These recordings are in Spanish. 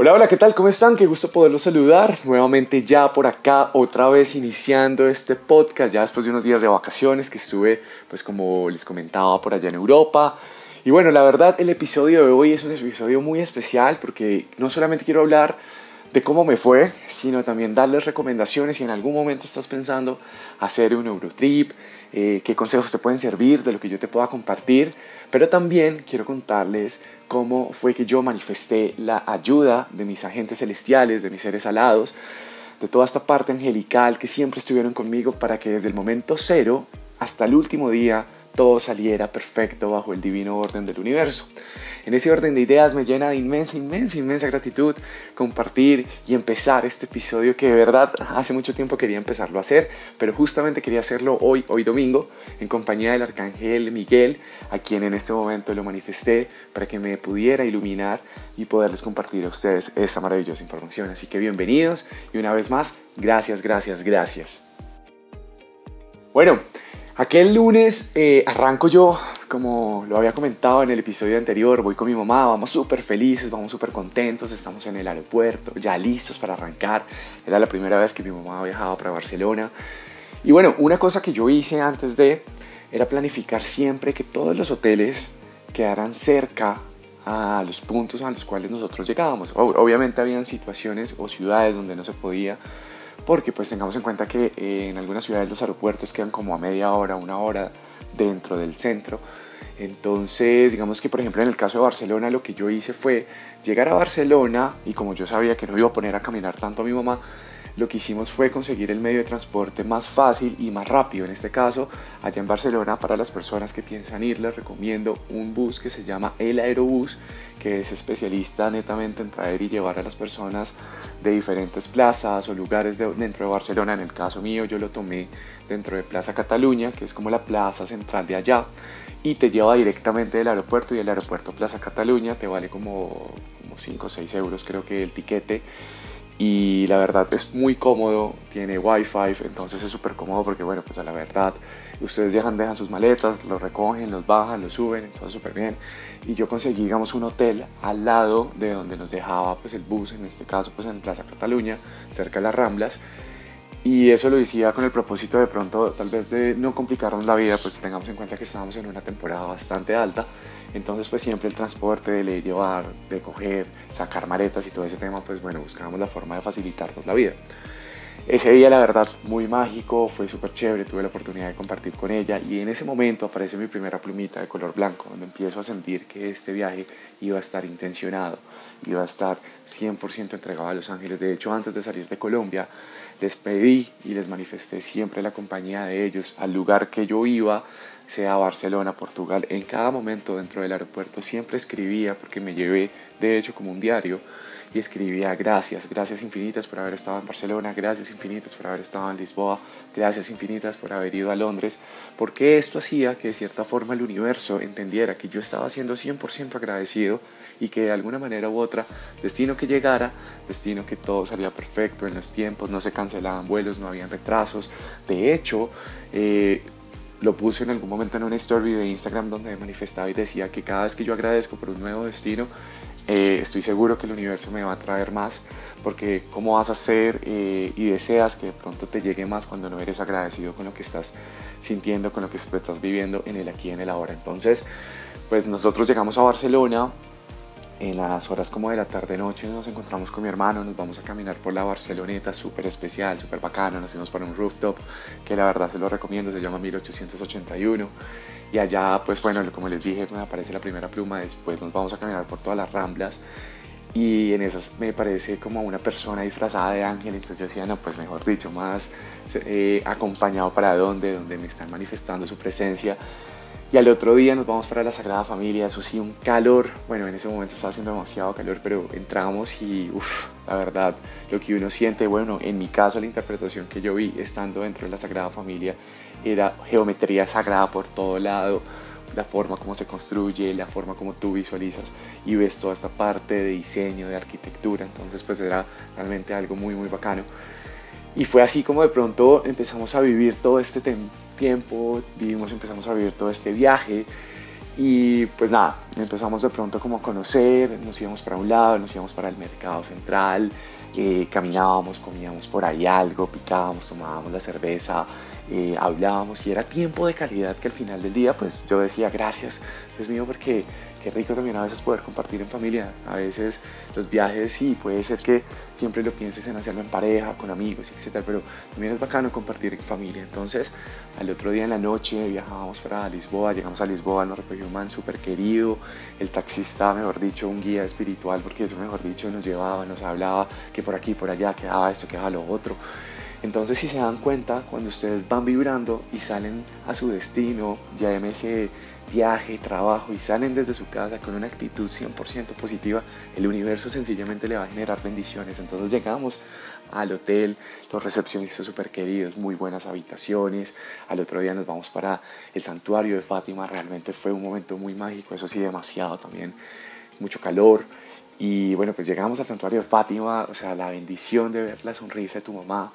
Hola, hola, ¿qué tal? ¿Cómo están? Qué gusto poderlos saludar nuevamente ya por acá, otra vez iniciando este podcast, ya después de unos días de vacaciones que estuve, pues como les comentaba, por allá en Europa. Y bueno, la verdad, el episodio de hoy es un episodio muy especial porque no solamente quiero hablar de cómo me fue, sino también darles recomendaciones si en algún momento estás pensando hacer un Eurotrip, eh, qué consejos te pueden servir de lo que yo te pueda compartir, pero también quiero contarles cómo fue que yo manifesté la ayuda de mis agentes celestiales, de mis seres alados, de toda esta parte angelical que siempre estuvieron conmigo para que desde el momento cero hasta el último día todo saliera perfecto bajo el divino orden del universo. En ese orden de ideas me llena de inmensa, inmensa, inmensa gratitud compartir y empezar este episodio que de verdad hace mucho tiempo quería empezarlo a hacer, pero justamente quería hacerlo hoy, hoy domingo, en compañía del arcángel Miguel, a quien en este momento lo manifesté para que me pudiera iluminar y poderles compartir a ustedes esta maravillosa información. Así que bienvenidos y una vez más, gracias, gracias, gracias. Bueno, Aquel lunes eh, arranco yo, como lo había comentado en el episodio anterior, voy con mi mamá, vamos súper felices, vamos súper contentos, estamos en el aeropuerto, ya listos para arrancar. Era la primera vez que mi mamá viajaba para Barcelona. Y bueno, una cosa que yo hice antes de era planificar siempre que todos los hoteles quedaran cerca a los puntos a los cuales nosotros llegábamos. Obviamente habían situaciones o ciudades donde no se podía porque pues tengamos en cuenta que eh, en algunas ciudades los aeropuertos quedan como a media hora, una hora dentro del centro. Entonces, digamos que por ejemplo en el caso de Barcelona lo que yo hice fue llegar a Barcelona y como yo sabía que no iba a poner a caminar tanto a mi mamá, lo que hicimos fue conseguir el medio de transporte más fácil y más rápido. En este caso, allá en Barcelona, para las personas que piensan ir, les recomiendo un bus que se llama El Aerobús, que es especialista netamente en traer y llevar a las personas de diferentes plazas o lugares dentro de Barcelona. En el caso mío, yo lo tomé dentro de Plaza Cataluña, que es como la plaza central de allá, y te lleva directamente del aeropuerto y el aeropuerto Plaza Cataluña te vale como, como 5 o 6 euros creo que el tiquete y la verdad es muy cómodo, tiene wifi, entonces es súper cómodo porque bueno, pues a la verdad ustedes dejan, dejan sus maletas, los recogen, los bajan, los suben, entonces súper bien. Y yo conseguí, digamos, un hotel al lado de donde nos dejaba pues el bus, en este caso pues en Plaza Cataluña, cerca de las Ramblas. Y eso lo decía con el propósito de pronto tal vez de no complicarnos la vida, pues tengamos en cuenta que estábamos en una temporada bastante alta entonces pues siempre el transporte, de leer, llevar, de coger, sacar maletas y todo ese tema, pues bueno, buscábamos la forma de facilitarnos la vida. Ese día la verdad muy mágico, fue súper chévere, tuve la oportunidad de compartir con ella y en ese momento aparece mi primera plumita de color blanco, donde empiezo a sentir que este viaje iba a estar intencionado, iba a estar 100% entregado a Los Ángeles. De hecho, antes de salir de Colombia, les pedí y les manifesté siempre la compañía de ellos al lugar que yo iba, sea Barcelona, Portugal, en cada momento dentro del aeropuerto siempre escribía, porque me llevé de hecho como un diario, y escribía gracias, gracias infinitas por haber estado en Barcelona, gracias infinitas por haber estado en Lisboa, gracias infinitas por haber ido a Londres, porque esto hacía que de cierta forma el universo entendiera que yo estaba siendo 100% agradecido y que de alguna manera u otra, destino que llegara, destino que todo salía perfecto en los tiempos, no se cancelaban vuelos, no habían retrasos, de hecho, eh, lo puse en algún momento en una story de Instagram donde me manifestaba y decía que cada vez que yo agradezco por un nuevo destino, eh, estoy seguro que el universo me va a traer más, porque cómo vas a hacer eh, y deseas que de pronto te llegue más cuando no eres agradecido con lo que estás sintiendo, con lo que estás viviendo en el aquí y en el ahora. Entonces, pues nosotros llegamos a Barcelona, en las horas como de la tarde-noche nos encontramos con mi hermano, nos vamos a caminar por la Barceloneta, súper especial, súper bacano, nos fuimos para un rooftop que la verdad se lo recomiendo, se llama 1881 y allá pues bueno, como les dije, me aparece la primera pluma, después nos vamos a caminar por todas las ramblas. Y en esas me parece como una persona disfrazada de ángel, entonces yo decía, no, pues mejor dicho, más eh, acompañado para dónde, donde me están manifestando su presencia y al otro día nos vamos para la Sagrada Familia, eso sí, un calor, bueno, en ese momento estaba haciendo demasiado calor, pero entramos y, uff, la verdad, lo que uno siente, bueno, en mi caso la interpretación que yo vi estando dentro de la Sagrada Familia era geometría sagrada por todo lado, la forma como se construye, la forma como tú visualizas y ves toda esta parte de diseño, de arquitectura, entonces pues era realmente algo muy, muy bacano. Y fue así como de pronto empezamos a vivir todo este tiempo, vivimos, empezamos a vivir todo este viaje Y pues nada, empezamos de pronto como a conocer, nos íbamos para un lado, nos íbamos para el mercado central, eh, caminábamos, comíamos por ahí algo, picábamos, tomábamos la cerveza, eh, hablábamos y era tiempo de calidad que al final del día pues yo decía gracias Dios mío porque qué rico también a veces poder compartir en familia. A veces los viajes sí, puede ser que siempre lo pienses en hacerlo en pareja, con amigos, etc. Pero también es bacano compartir en familia. Entonces, al otro día en la noche viajábamos para Lisboa, llegamos a Lisboa, nos recogió un man súper querido, el taxista, mejor dicho, un guía espiritual, porque eso, mejor dicho, nos llevaba, nos hablaba que por aquí, por allá, quedaba esto, quedaba lo otro. Entonces, si se dan cuenta, cuando ustedes van vibrando y salen a su destino, ya llámese viaje, trabajo y salen desde su casa con una actitud 100% positiva, el universo sencillamente le va a generar bendiciones. Entonces llegamos al hotel, los recepcionistas súper queridos, muy buenas habitaciones. Al otro día nos vamos para el santuario de Fátima, realmente fue un momento muy mágico, eso sí, demasiado también, mucho calor. Y bueno, pues llegamos al santuario de Fátima, o sea, la bendición de ver la sonrisa de tu mamá,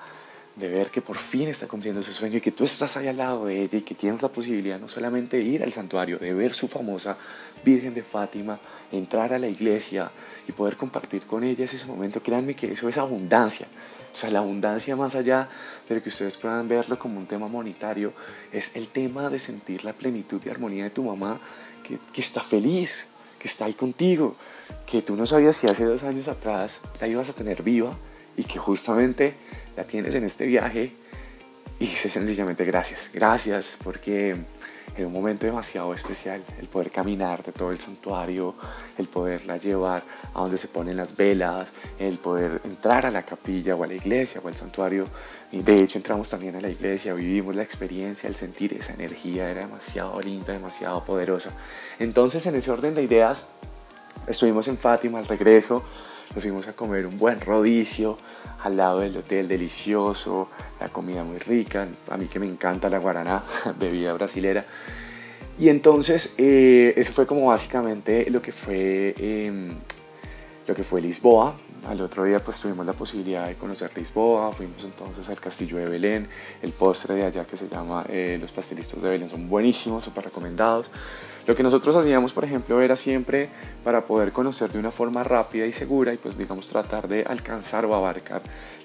de ver que por fin está cumpliendo ese sueño y que tú estás ahí al lado de ella y que tienes la posibilidad no solamente de ir al santuario, de ver su famosa Virgen de Fátima, entrar a la iglesia y poder compartir con ella ese momento, créanme que eso es abundancia. O sea, la abundancia más allá de que ustedes puedan verlo como un tema monetario, es el tema de sentir la plenitud y armonía de tu mamá que, que está feliz, que está ahí contigo, que tú no sabías si hace dos años atrás la ibas a tener viva y que justamente la tienes en este viaje y dice sencillamente gracias, gracias porque en un momento demasiado especial el poder caminar de todo el santuario, el poderla llevar a donde se ponen las velas, el poder entrar a la capilla o a la iglesia o al santuario. Y de hecho entramos también a la iglesia, vivimos la experiencia, el sentir esa energía era demasiado linda, demasiado poderosa. Entonces en ese orden de ideas estuvimos en Fátima al regreso, nos fuimos a comer un buen rodicio, al lado del hotel, delicioso, la comida muy rica, a mí que me encanta la guaraná, bebida brasilera. Y entonces eh, eso fue como básicamente lo que fue, em, lo que fue Lisboa. Al otro día pues tuvimos la posibilidad de conocer Lisboa, fuimos entonces al castillo de Belén, el postre de allá que se llama eh, los pastelistos de Belén son buenísimos, súper recomendados. Lo que nosotros hacíamos, por ejemplo, era siempre para poder conocer de una forma rápida y segura y pues digamos tratar de alcanzar o abarcar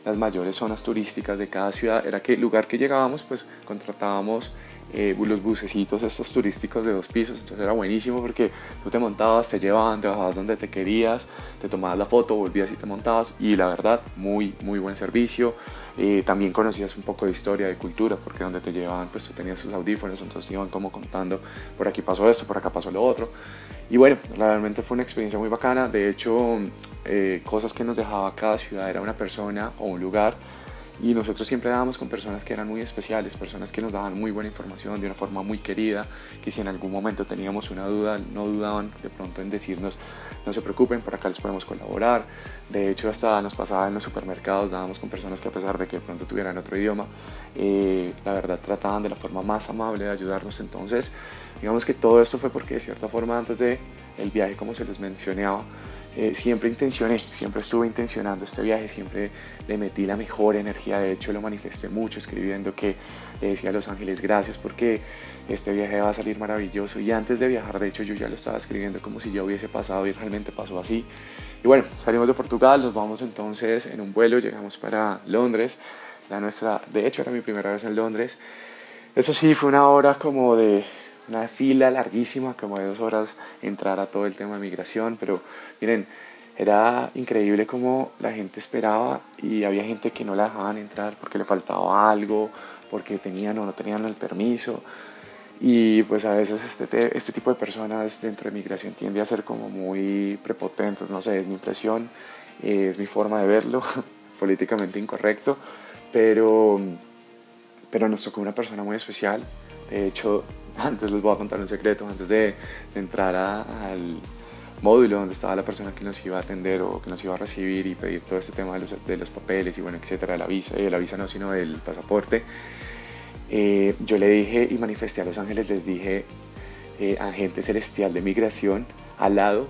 las mayores zonas turísticas de cada ciudad, era que el lugar que llegábamos pues contratábamos eh, los bucecitos estos turísticos de dos pisos, entonces era buenísimo porque tú te montabas, te llevaban, te bajabas donde te querías, te tomabas la foto, volvías y te montabas. Y la verdad muy muy buen servicio, eh, también conocías un poco de historia, de cultura, porque donde te llevaban, pues tú tenías sus audífonos, entonces iban como contando, por aquí pasó esto, por acá pasó lo otro. Y bueno, realmente fue una experiencia muy bacana. De hecho, eh, cosas que nos dejaba cada ciudad era una persona o un lugar y nosotros siempre dábamos con personas que eran muy especiales, personas que nos daban muy buena información de una forma muy querida, que si en algún momento teníamos una duda, no dudaban de pronto en decirnos, no se preocupen, por acá les podemos colaborar. De hecho, hasta nos pasaba en los supermercados, dábamos con personas que a pesar de que de pronto tuvieran otro idioma, eh, la verdad trataban de la forma más amable de ayudarnos. Entonces, digamos que todo esto fue porque de cierta forma antes de el viaje, como se les mencionaba, eh, siempre intencioné, siempre estuve intencionando este viaje, siempre le metí la mejor energía, de hecho lo manifesté mucho escribiendo que le decía a Los Ángeles gracias porque este viaje va a salir maravilloso y antes de viajar de hecho yo ya lo estaba escribiendo como si ya hubiese pasado y realmente pasó así. Y bueno, salimos de Portugal, nos vamos entonces en un vuelo, llegamos para Londres, la nuestra, de hecho era mi primera vez en Londres, eso sí fue una hora como de una fila larguísima, como de dos horas, entrar a todo el tema de migración, pero miren, era increíble como la gente esperaba y había gente que no la dejaban entrar porque le faltaba algo, porque tenían o no tenían el permiso. Y pues a veces este, este tipo de personas dentro de migración tiende a ser como muy prepotentes, no sé, es mi impresión, es mi forma de verlo, políticamente incorrecto, pero, pero nos tocó una persona muy especial. De hecho, antes les voy a contar un secreto, antes de, entrar al módulo donde estaba la persona que nos iba a atender o que nos iba a recibir y pedir todo este tema de los, de los papeles y bueno, etcétera, la visa, eh, la visa no, sino el pasaporte, eh, yo le dije y manifesté a los ángeles, les dije, eh, agente celestial de migración, al lado,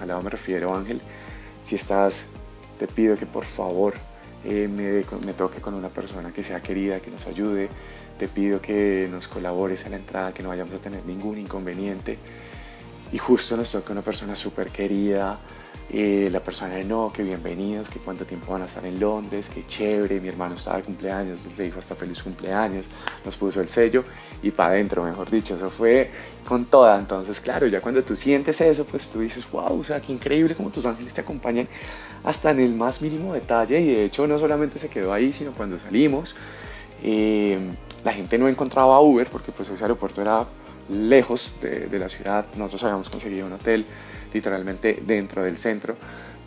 al lado me refiero ángel, si estás, te pido que por favor eh, me, me toque con una persona que sea querida, que nos ayude. Te pido que nos colabores a la entrada, que no vayamos a tener ningún inconveniente. Y justo nos toca una persona súper querida, eh, la persona de no, que bienvenidos, que cuánto tiempo van a estar en Londres, que chévere, mi hermano estaba de cumpleaños, le dijo hasta feliz cumpleaños, nos puso el sello y para adentro, mejor dicho, eso fue con toda. Entonces, claro, ya cuando tú sientes eso, pues tú dices, wow, o sea, qué increíble como tus ángeles te acompañan hasta en el más mínimo detalle y de hecho no solamente se quedó ahí, sino cuando salimos, eh, la gente no encontraba Uber porque pues ese aeropuerto era lejos de, de la ciudad, nosotros habíamos conseguido un hotel literalmente dentro del centro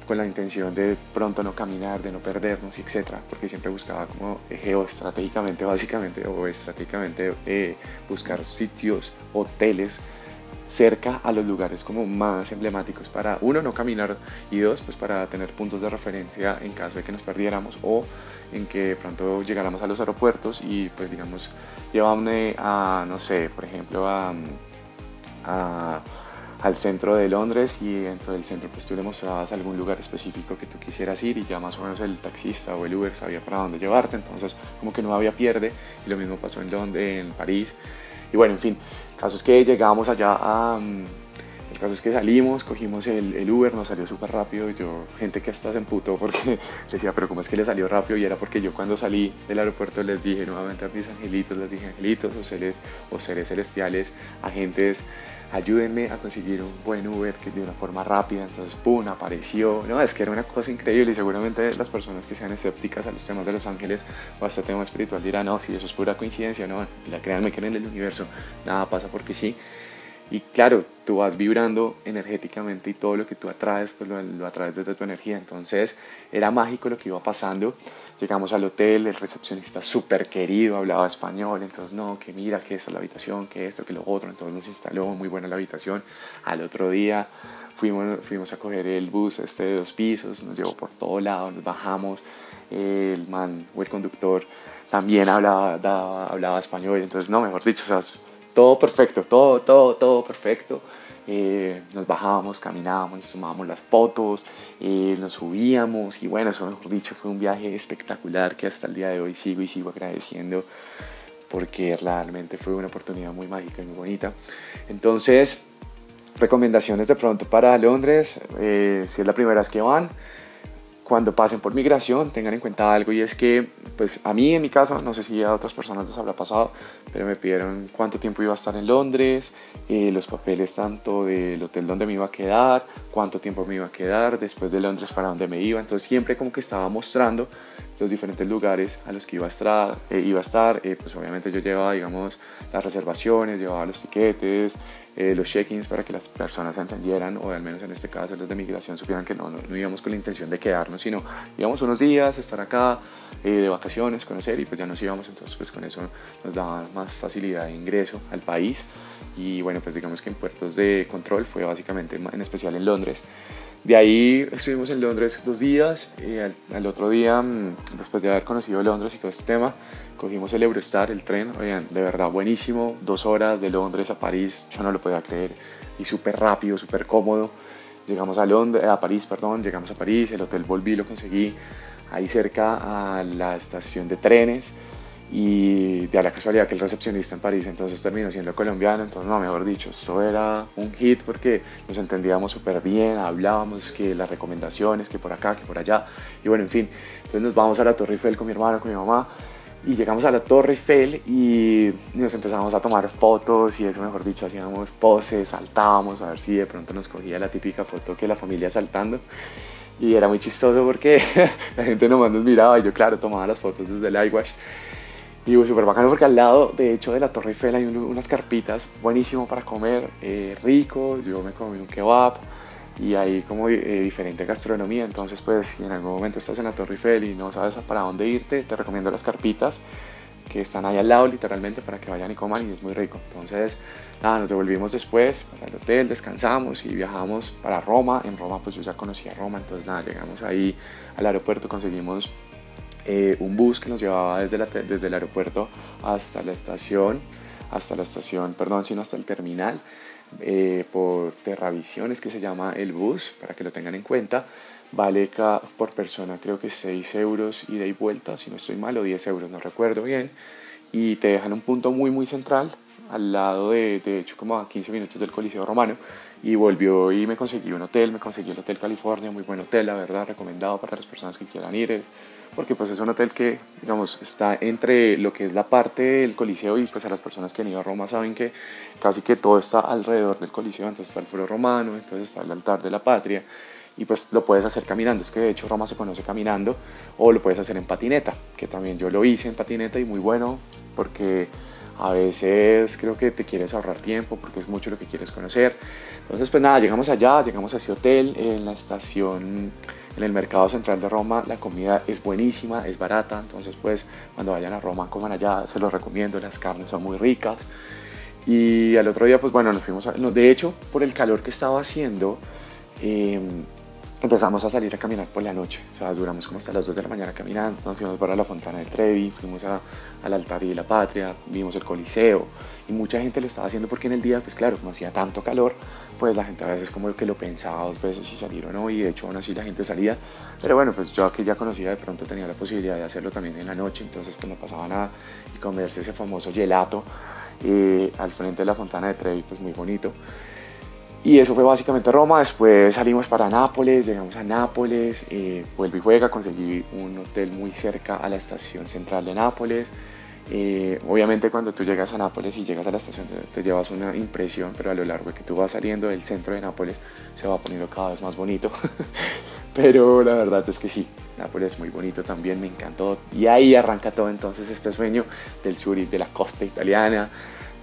con la intención de pronto no caminar, de no perdernos, etcétera, porque siempre buscaba como geoestratégicamente, básicamente, o estratégicamente eh, buscar sitios, hoteles cerca a los lugares como más emblemáticos para uno no caminar y dos pues para tener puntos de referencia en caso de que nos perdiéramos o en que pronto llegáramos a los aeropuertos y pues digamos llevarme a no sé por ejemplo a, a al centro de Londres y dentro del centro pues tú le mostrabas algún lugar específico que tú quisieras ir y ya más o menos el taxista o el Uber sabía para dónde llevarte, entonces como que no había pierde y lo mismo pasó en Londres, en París y bueno, en fin, el caso es que llegamos allá a... Mm, el caso es que salimos, cogimos el, el Uber, nos salió súper rápido. Yo, gente que hasta se emputó porque decía, pero ¿cómo es que le salió rápido? Y era porque yo cuando salí del aeropuerto les dije nuevamente a mis angelitos, les dije angelitos o seres, o seres celestiales, agentes ayúdenme a conseguir un buen Uber que de una forma rápida, entonces ¡pum! apareció, no, es que era una cosa increíble y seguramente las personas que sean escépticas a los temas de los ángeles o a este tema espiritual dirán, no, si eso es pura coincidencia, no, la créanme que en el universo nada pasa porque sí, y claro, tú vas vibrando energéticamente y todo lo que tú atraes, pues lo, lo atraes desde tu energía, entonces era mágico lo que iba pasando, Llegamos al hotel, el recepcionista súper querido, hablaba español, entonces no, que mira, que esta es la habitación, que esto, que lo otro, entonces nos instaló muy buena la habitación. Al otro día fuimos, fuimos a coger el bus este de dos pisos, nos llevó por todo lado, nos bajamos, el man o el conductor también hablaba, hablaba español, entonces no, mejor dicho, o sea, todo perfecto, todo, todo, todo perfecto. Eh, nos bajábamos, caminábamos, nos tomábamos las fotos, eh, nos subíamos y bueno, eso mejor dicho fue un viaje espectacular que hasta el día de hoy sigo y sigo agradeciendo porque realmente fue una oportunidad muy mágica y muy bonita. Entonces, recomendaciones de pronto para Londres, eh, si es la primera vez que van, cuando pasen por migración tengan en cuenta algo y es que pues a mí en mi caso no sé si a otras personas les habrá pasado pero me pidieron cuánto tiempo iba a estar en Londres eh, los papeles tanto del hotel donde me iba a quedar cuánto tiempo me iba a quedar después de Londres para dónde me iba. Entonces siempre como que estaba mostrando los diferentes lugares a los que iba a estar, eh, iba a estar eh, pues obviamente yo llevaba digamos las reservaciones llevaba los tiquetes eh, los check-ins para que las personas entendieran, o al menos en este caso los de migración supieran que no, no, íbamos con la intención de quedarnos, sino íbamos unos días, estar acá, eh, de vacaciones, conocer y pues ya nos íbamos, entonces pues con eso nos daba más facilidad de ingreso al país y bueno pues digamos que en puertos de control fue básicamente en especial en Londres. De ahí estuvimos en Londres dos días, y al, al, otro día, mm, después de haber conocido Londres y todo este tema, cogimos el Eurostar, el tren, oigan, de verdad buenísimo, dos horas de Londres a París, yo no lo podía creer, y súper rápido, súper cómodo. Llegamos a, Londres, a París, perdón, llegamos a París, el hotel Volví lo conseguí ahí cerca a la estación de trenes y de la casualidad que el recepcionista en París entonces terminó siendo colombiano, entonces no, mejor dicho, esto era un hit porque nos entendíamos súper bien, hablábamos que las recomendaciones, que por acá, que por allá, y bueno, en fin, entonces nos vamos a la Torre Eiffel con mi hermano, con mi mamá, y llegamos a la Torre Eiffel y nos empezamos a tomar fotos y eso mejor dicho hacíamos poses, saltábamos a ver si de pronto nos cogía la típica foto que la familia saltando. Y era muy chistoso porque la gente nomás nos miraba y yo claro tomaba las fotos desde el iWash y súper bacano porque al lado de hecho de la Torre Eiffel hay unas carpitas buenísimo para comer, eh, rico, yo me comí un kebab y hay como eh, diferente gastronomía. Entonces, pues si en algún momento estás en la Torre Eiffel y no sabes para dónde irte, te recomiendo las carpitas que están ahí al lado literalmente para que vayan y coman y es muy rico. Entonces, nada, nos devolvimos después para el hotel, descansamos y viajamos para Roma. En Roma pues yo ya conocía Roma, entonces nada, llegamos ahí al aeropuerto, conseguimos eh, un bus que nos llevaba desde, la, desde el aeropuerto hasta la estación, hasta la estación, perdón, sino hasta el terminal eh, por Terravisiones que se llama el bus, para que lo tengan en cuenta. Vale por persona creo que 6 euros ida y vuelta, si no estoy mal, o 10 euros, no recuerdo bien. Y te dejan un punto muy muy central, al lado de, de hecho como a 15 minutos del Coliseo Romano. Y volvió y me conseguí un hotel, me conseguí el Hotel California, muy buen hotel, la verdad, recomendado para las personas que quieran ir porque pues es un hotel que, digamos, está entre lo que es la parte del Coliseo y pues a las personas que han ido a Roma saben que casi que todo está alrededor del Coliseo, entonces está el Foro Romano, entonces está el altar de la patria y pues lo puedes hacer caminando, es que de hecho Roma se conoce caminando o lo puedes hacer en patineta, que también yo lo hice en patineta y muy bueno porque a veces creo que te quieres ahorrar tiempo porque es mucho lo que quieres conocer. Entonces pues nada, llegamos allá, llegamos a ese hotel en la estación en el mercado central de Roma la comida es buenísima, es barata, entonces pues cuando vayan a Roma coman allá, se los recomiendo, las carnes son muy ricas. Y al otro día pues bueno, nos fuimos, a, de hecho por el calor que estaba haciendo, eh, empezamos a salir a caminar por la noche. O sea, duramos como hasta las 2 de la mañana caminando. Nos fuimos para la Fontana de Trevi, fuimos a, al altar de la patria, vimos el Coliseo. Y mucha gente lo estaba haciendo porque en el día, pues claro, como hacía tanto calor, pues la gente a veces como que lo pensaba dos veces si salir o no. Y de hecho aún así la gente salía. Pero bueno, pues yo aquí ya conocía, de pronto tenía la posibilidad de hacerlo también en la noche. Entonces pues no pasaba nada. Y comerse ese famoso gelato eh, al frente de la Fontana de Trevi, pues muy bonito. Y eso fue básicamente Roma. Después salimos para Nápoles, llegamos a Nápoles, eh, vuelvo y juega, conseguí un hotel muy cerca a la estación central de Nápoles. Eh, obviamente cuando tú llegas a Nápoles y llegas a la estación te, llevas una impresión, pero a lo largo de que tú vas saliendo del centro de Nápoles se va poniendo cada vez más bonito. pero la verdad es que sí, Nápoles es muy bonito también, me encantó. Y ahí arranca todo entonces este sueño del sur y de la costa italiana.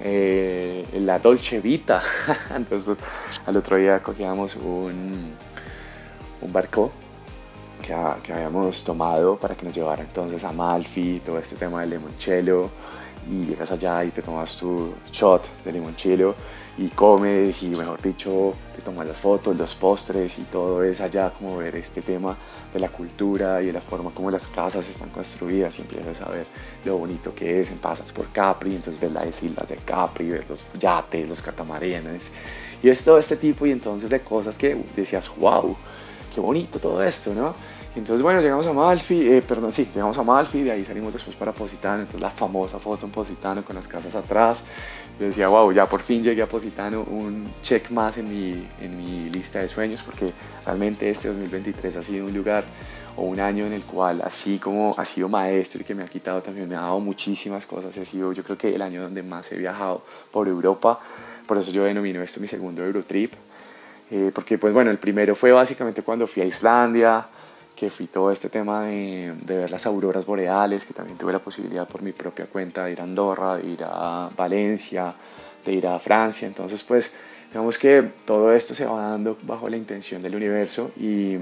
Eh, la Dolce Vita. Entonces al otro día cogíamos un, un barco que, que, habíamos tomado para que nos llevara entonces a Malfi, todo este tema del limoncello. Y llegas allá y te tomas tu shot de limoncello y comes y mejor dicho te tomas las fotos, los postres y todo es allá como ver este tema de la cultura y de la forma como las casas están construidas y empiezas a ver lo bonito que es, pasas por Capri, entonces ves las islas de Capri, ves los yates, los catamaranes y es todo este tipo y entonces de cosas que decías, wow, qué bonito todo esto, ¿no? Entonces, bueno, llegamos a Malfi, eh, perdón, sí, llegamos a Malfi, de ahí salimos después para Positano, entonces la famosa foto en Positano con las casas atrás. Yo decía, wow, ya por fin llegué a Positano, un check más en mi, en mi lista de sueños, porque realmente este 2023 ha sido un lugar o un año en el cual, así como ha sido maestro y que me ha quitado también, me ha dado muchísimas cosas. Ha sido, yo creo que el año donde más he viajado por Europa, por eso yo denomino esto mi segundo Eurotrip. Eh, porque, pues bueno, el primero fue básicamente cuando fui a Islandia que fui todo este tema de, de, ver las auroras boreales, que también tuve la posibilidad por mi propia cuenta de ir a Andorra, de ir a Valencia, de ir a Francia. Entonces, pues, digamos que todo esto se va dando bajo la intención del universo y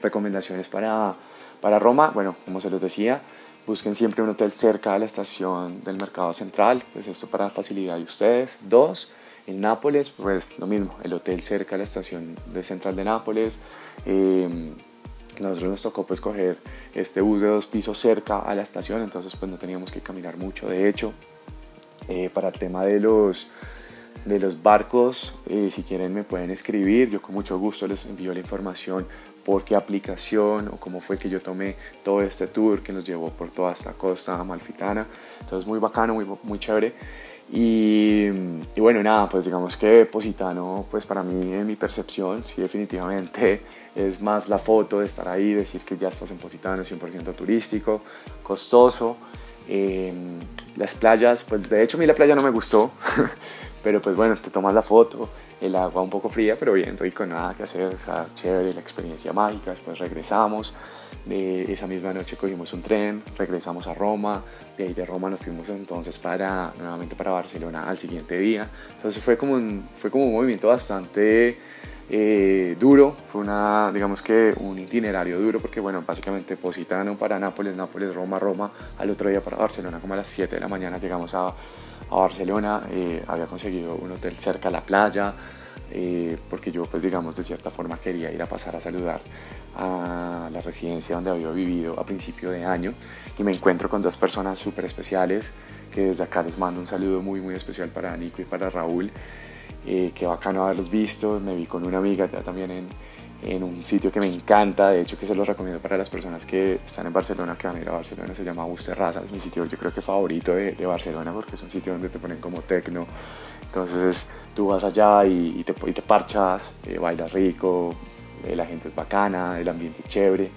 recomendaciones para, para Roma. Bueno, como se los decía, busquen siempre un hotel cerca de la estación del mercado central, pues esto para facilidad de ustedes. Dos, en Nápoles, pues lo mismo, el hotel cerca de la estación de central de Nápoles. Eh, nosotros nos tocó pues coger este bus de dos pisos cerca a la estación, entonces pues no teníamos que caminar mucho. De hecho, eh, para el tema de los, de los barcos, eh, si quieren me pueden escribir, yo con mucho gusto les envío la información por qué aplicación o cómo fue que yo tomé todo este tour que nos llevó por toda esta costa amalfitana. Entonces muy bacano, muy, muy chévere. Y, bueno, nada, pues digamos que Positano, pues para mí, en mi percepción, sí definitivamente es más la foto de estar ahí, decir que ya estás en Positano, 100% turístico, costoso. Em, las playas, pues de hecho a mí la playa no me gustó, pero pues bueno, te tomas la foto, el agua un poco fría, pero bien rico, nada que hacer, o sea, chévere, la experiencia mágica, después regresamos, de esa misma noche cogimos un tren, regresamos a Roma, de ahí de Roma nos fuimos entonces para, nuevamente para Barcelona al siguiente día, entonces fue como un, fue como un movimiento bastante eh, duro, fue una, digamos que un itinerario duro, porque bueno, básicamente Positano para Nápoles, Nápoles, Roma, Roma, al otro día para Barcelona, como a las 7 de la mañana llegamos a a Barcelona, eh, había conseguido un hotel cerca a la playa, eh, porque yo pues digamos de cierta forma quería ir a pasar a saludar a la residencia donde había vivido a principio de año y me encuentro con dos personas súper especiales que desde acá les mando un saludo muy muy especial para Nico y para Raúl eh, qué bacano haberlos visto, me vi con una amiga también en, en un sitio que me encanta, de hecho que se los recomiendo para las personas que están en Barcelona, que van a ir a Barcelona, se llama Bus Terraza, es mi sitio yo creo que favorito de, de, Barcelona porque es un sitio donde te ponen como tecno, entonces tú vas allá y, te, y te, parchas, eh, bailas rico, eh, la gente es bacana, el ambiente es chévere,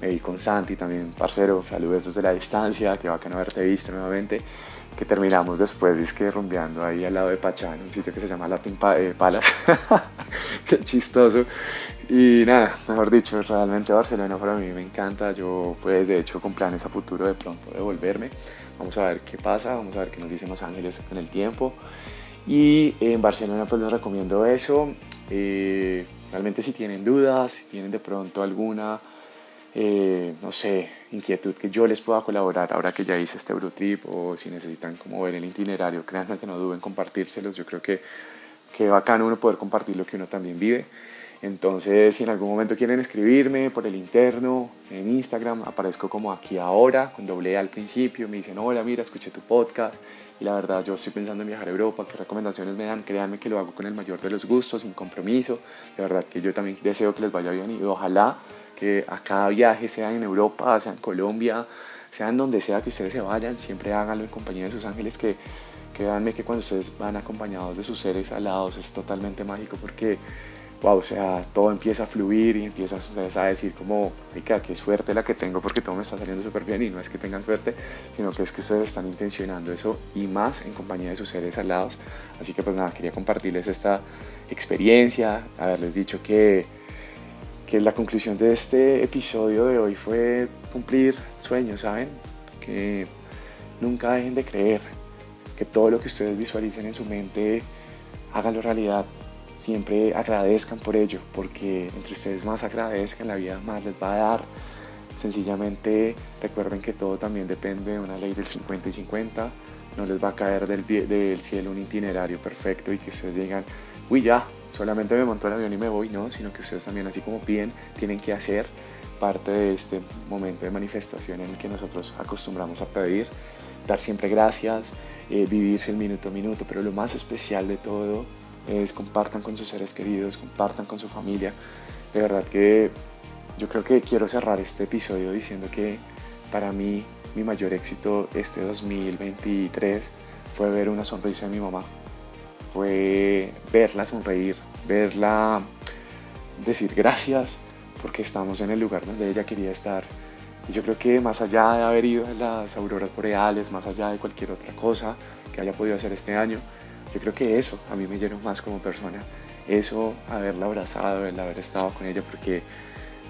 me vi con Santi también, parcero, saludos desde la distancia, qué bacano haberte visto nuevamente, que terminamos después, es que rumbeando ahí al lado de Pachá, en un sitio que se llama Latin eh, Palace, qué chistoso, y nada, mejor dicho, realmente Barcelona para mí me encanta. Yo pues de hecho con planes a futuro de pronto de volverme. Vamos a ver qué pasa, vamos a ver qué nos dicen Los Ángeles con el tiempo. Y en Barcelona pues les recomiendo eso. Eh, realmente si tienen dudas, si tienen de pronto alguna, eh, no sé, inquietud que yo les pueda colaborar ahora que ya hice este Eurotrip o si necesitan como ver el itinerario, créanme que no duden en compartírselos. Yo creo que, que bacán uno poder compartir lo que uno también vive. Entonces, si en algún momento quieren escribirme por el interno, en Instagram, aparezco como aquí ahora, con doble al principio, me dicen, hola, mira, escuché tu podcast. Y la verdad, yo estoy pensando en viajar a Europa, qué recomendaciones me dan, créanme que lo hago con el mayor de los gustos, sin compromiso. De verdad que yo también deseo que les vaya bien y ojalá que a cada viaje, sea en Europa, sea en Colombia, sea en donde sea que ustedes se vayan, siempre háganlo en compañía de sus ángeles, que créanme que cuando ustedes van acompañados de sus seres alados es totalmente mágico porque wow, o sea, todo empieza a fluir y empiezas a decir como, rica, qué suerte la que tengo porque todo me está saliendo súper bien y no es que tengan suerte, sino que es que ustedes están intencionando eso y más en compañía de sus seres alados. Así que pues nada, quería compartirles esta experiencia, haberles dicho que, que la conclusión de este episodio de hoy fue cumplir sueños, ¿saben? Que nunca dejen de creer, que todo lo que ustedes visualicen en su mente, háganlo realidad siempre agradezcan por ello, porque entre ustedes más agradezcan, la vida más les va a dar. Sencillamente recuerden que todo también depende de una ley del 50 y 50. No les va a caer del, del cielo un itinerario perfecto y que ustedes digan, uy ya, solamente me monto el avión y me voy, no, sino que ustedes también, así como piden, tienen que hacer parte de este momento de manifestación en el que nosotros acostumbramos a pedir, dar siempre gracias, eh, vivirse el minuto a minuto, pero lo más especial de todo es compartan con sus seres queridos, compartan con su familia. De verdad que yo creo que quiero cerrar este episodio diciendo que para mí mi mayor éxito este 2023 fue ver una sonrisa de mi mamá. Fue verla sonreír, verla decir gracias porque estamos en el lugar donde ella quería estar. Y yo creo que más allá de haber ido a las auroras boreales, más allá de cualquier otra cosa que haya podido hacer este año, yo creo que eso a mí me llenó más como persona. Eso, haberla abrazado, el haber estado con ella, porque,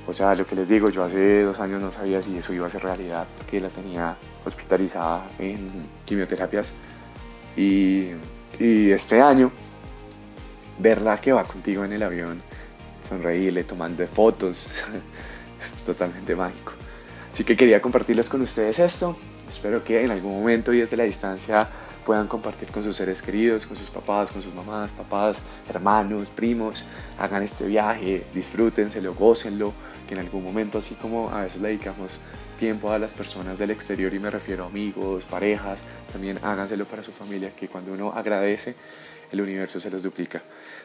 o sea, lo que les digo, yo hace dos años no sabía si eso iba a ser realidad, porque la tenía hospitalizada en quimioterapias. Y, y este año, verla que va contigo en el avión, sonreírle, tomando fotos, es totalmente mágico. Así que quería compartirles con ustedes esto. Espero que en algún momento y desde la distancia puedan compartir con sus seres queridos, con sus papás, con sus mamás, papás, hermanos, primos, hagan este viaje, disfrútenselo, gócenlo, que en algún momento, así como a veces le dedicamos tiempo a las personas del exterior y me refiero a amigos, parejas, también háganselo para su familia, que cuando uno agradece, el universo se los duplica.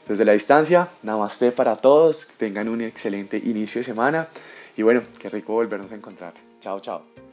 Desde la distancia, namaste para todos, tengan un excelente inicio de semana y bueno, qué rico volvernos a encontrar. Chao, chao.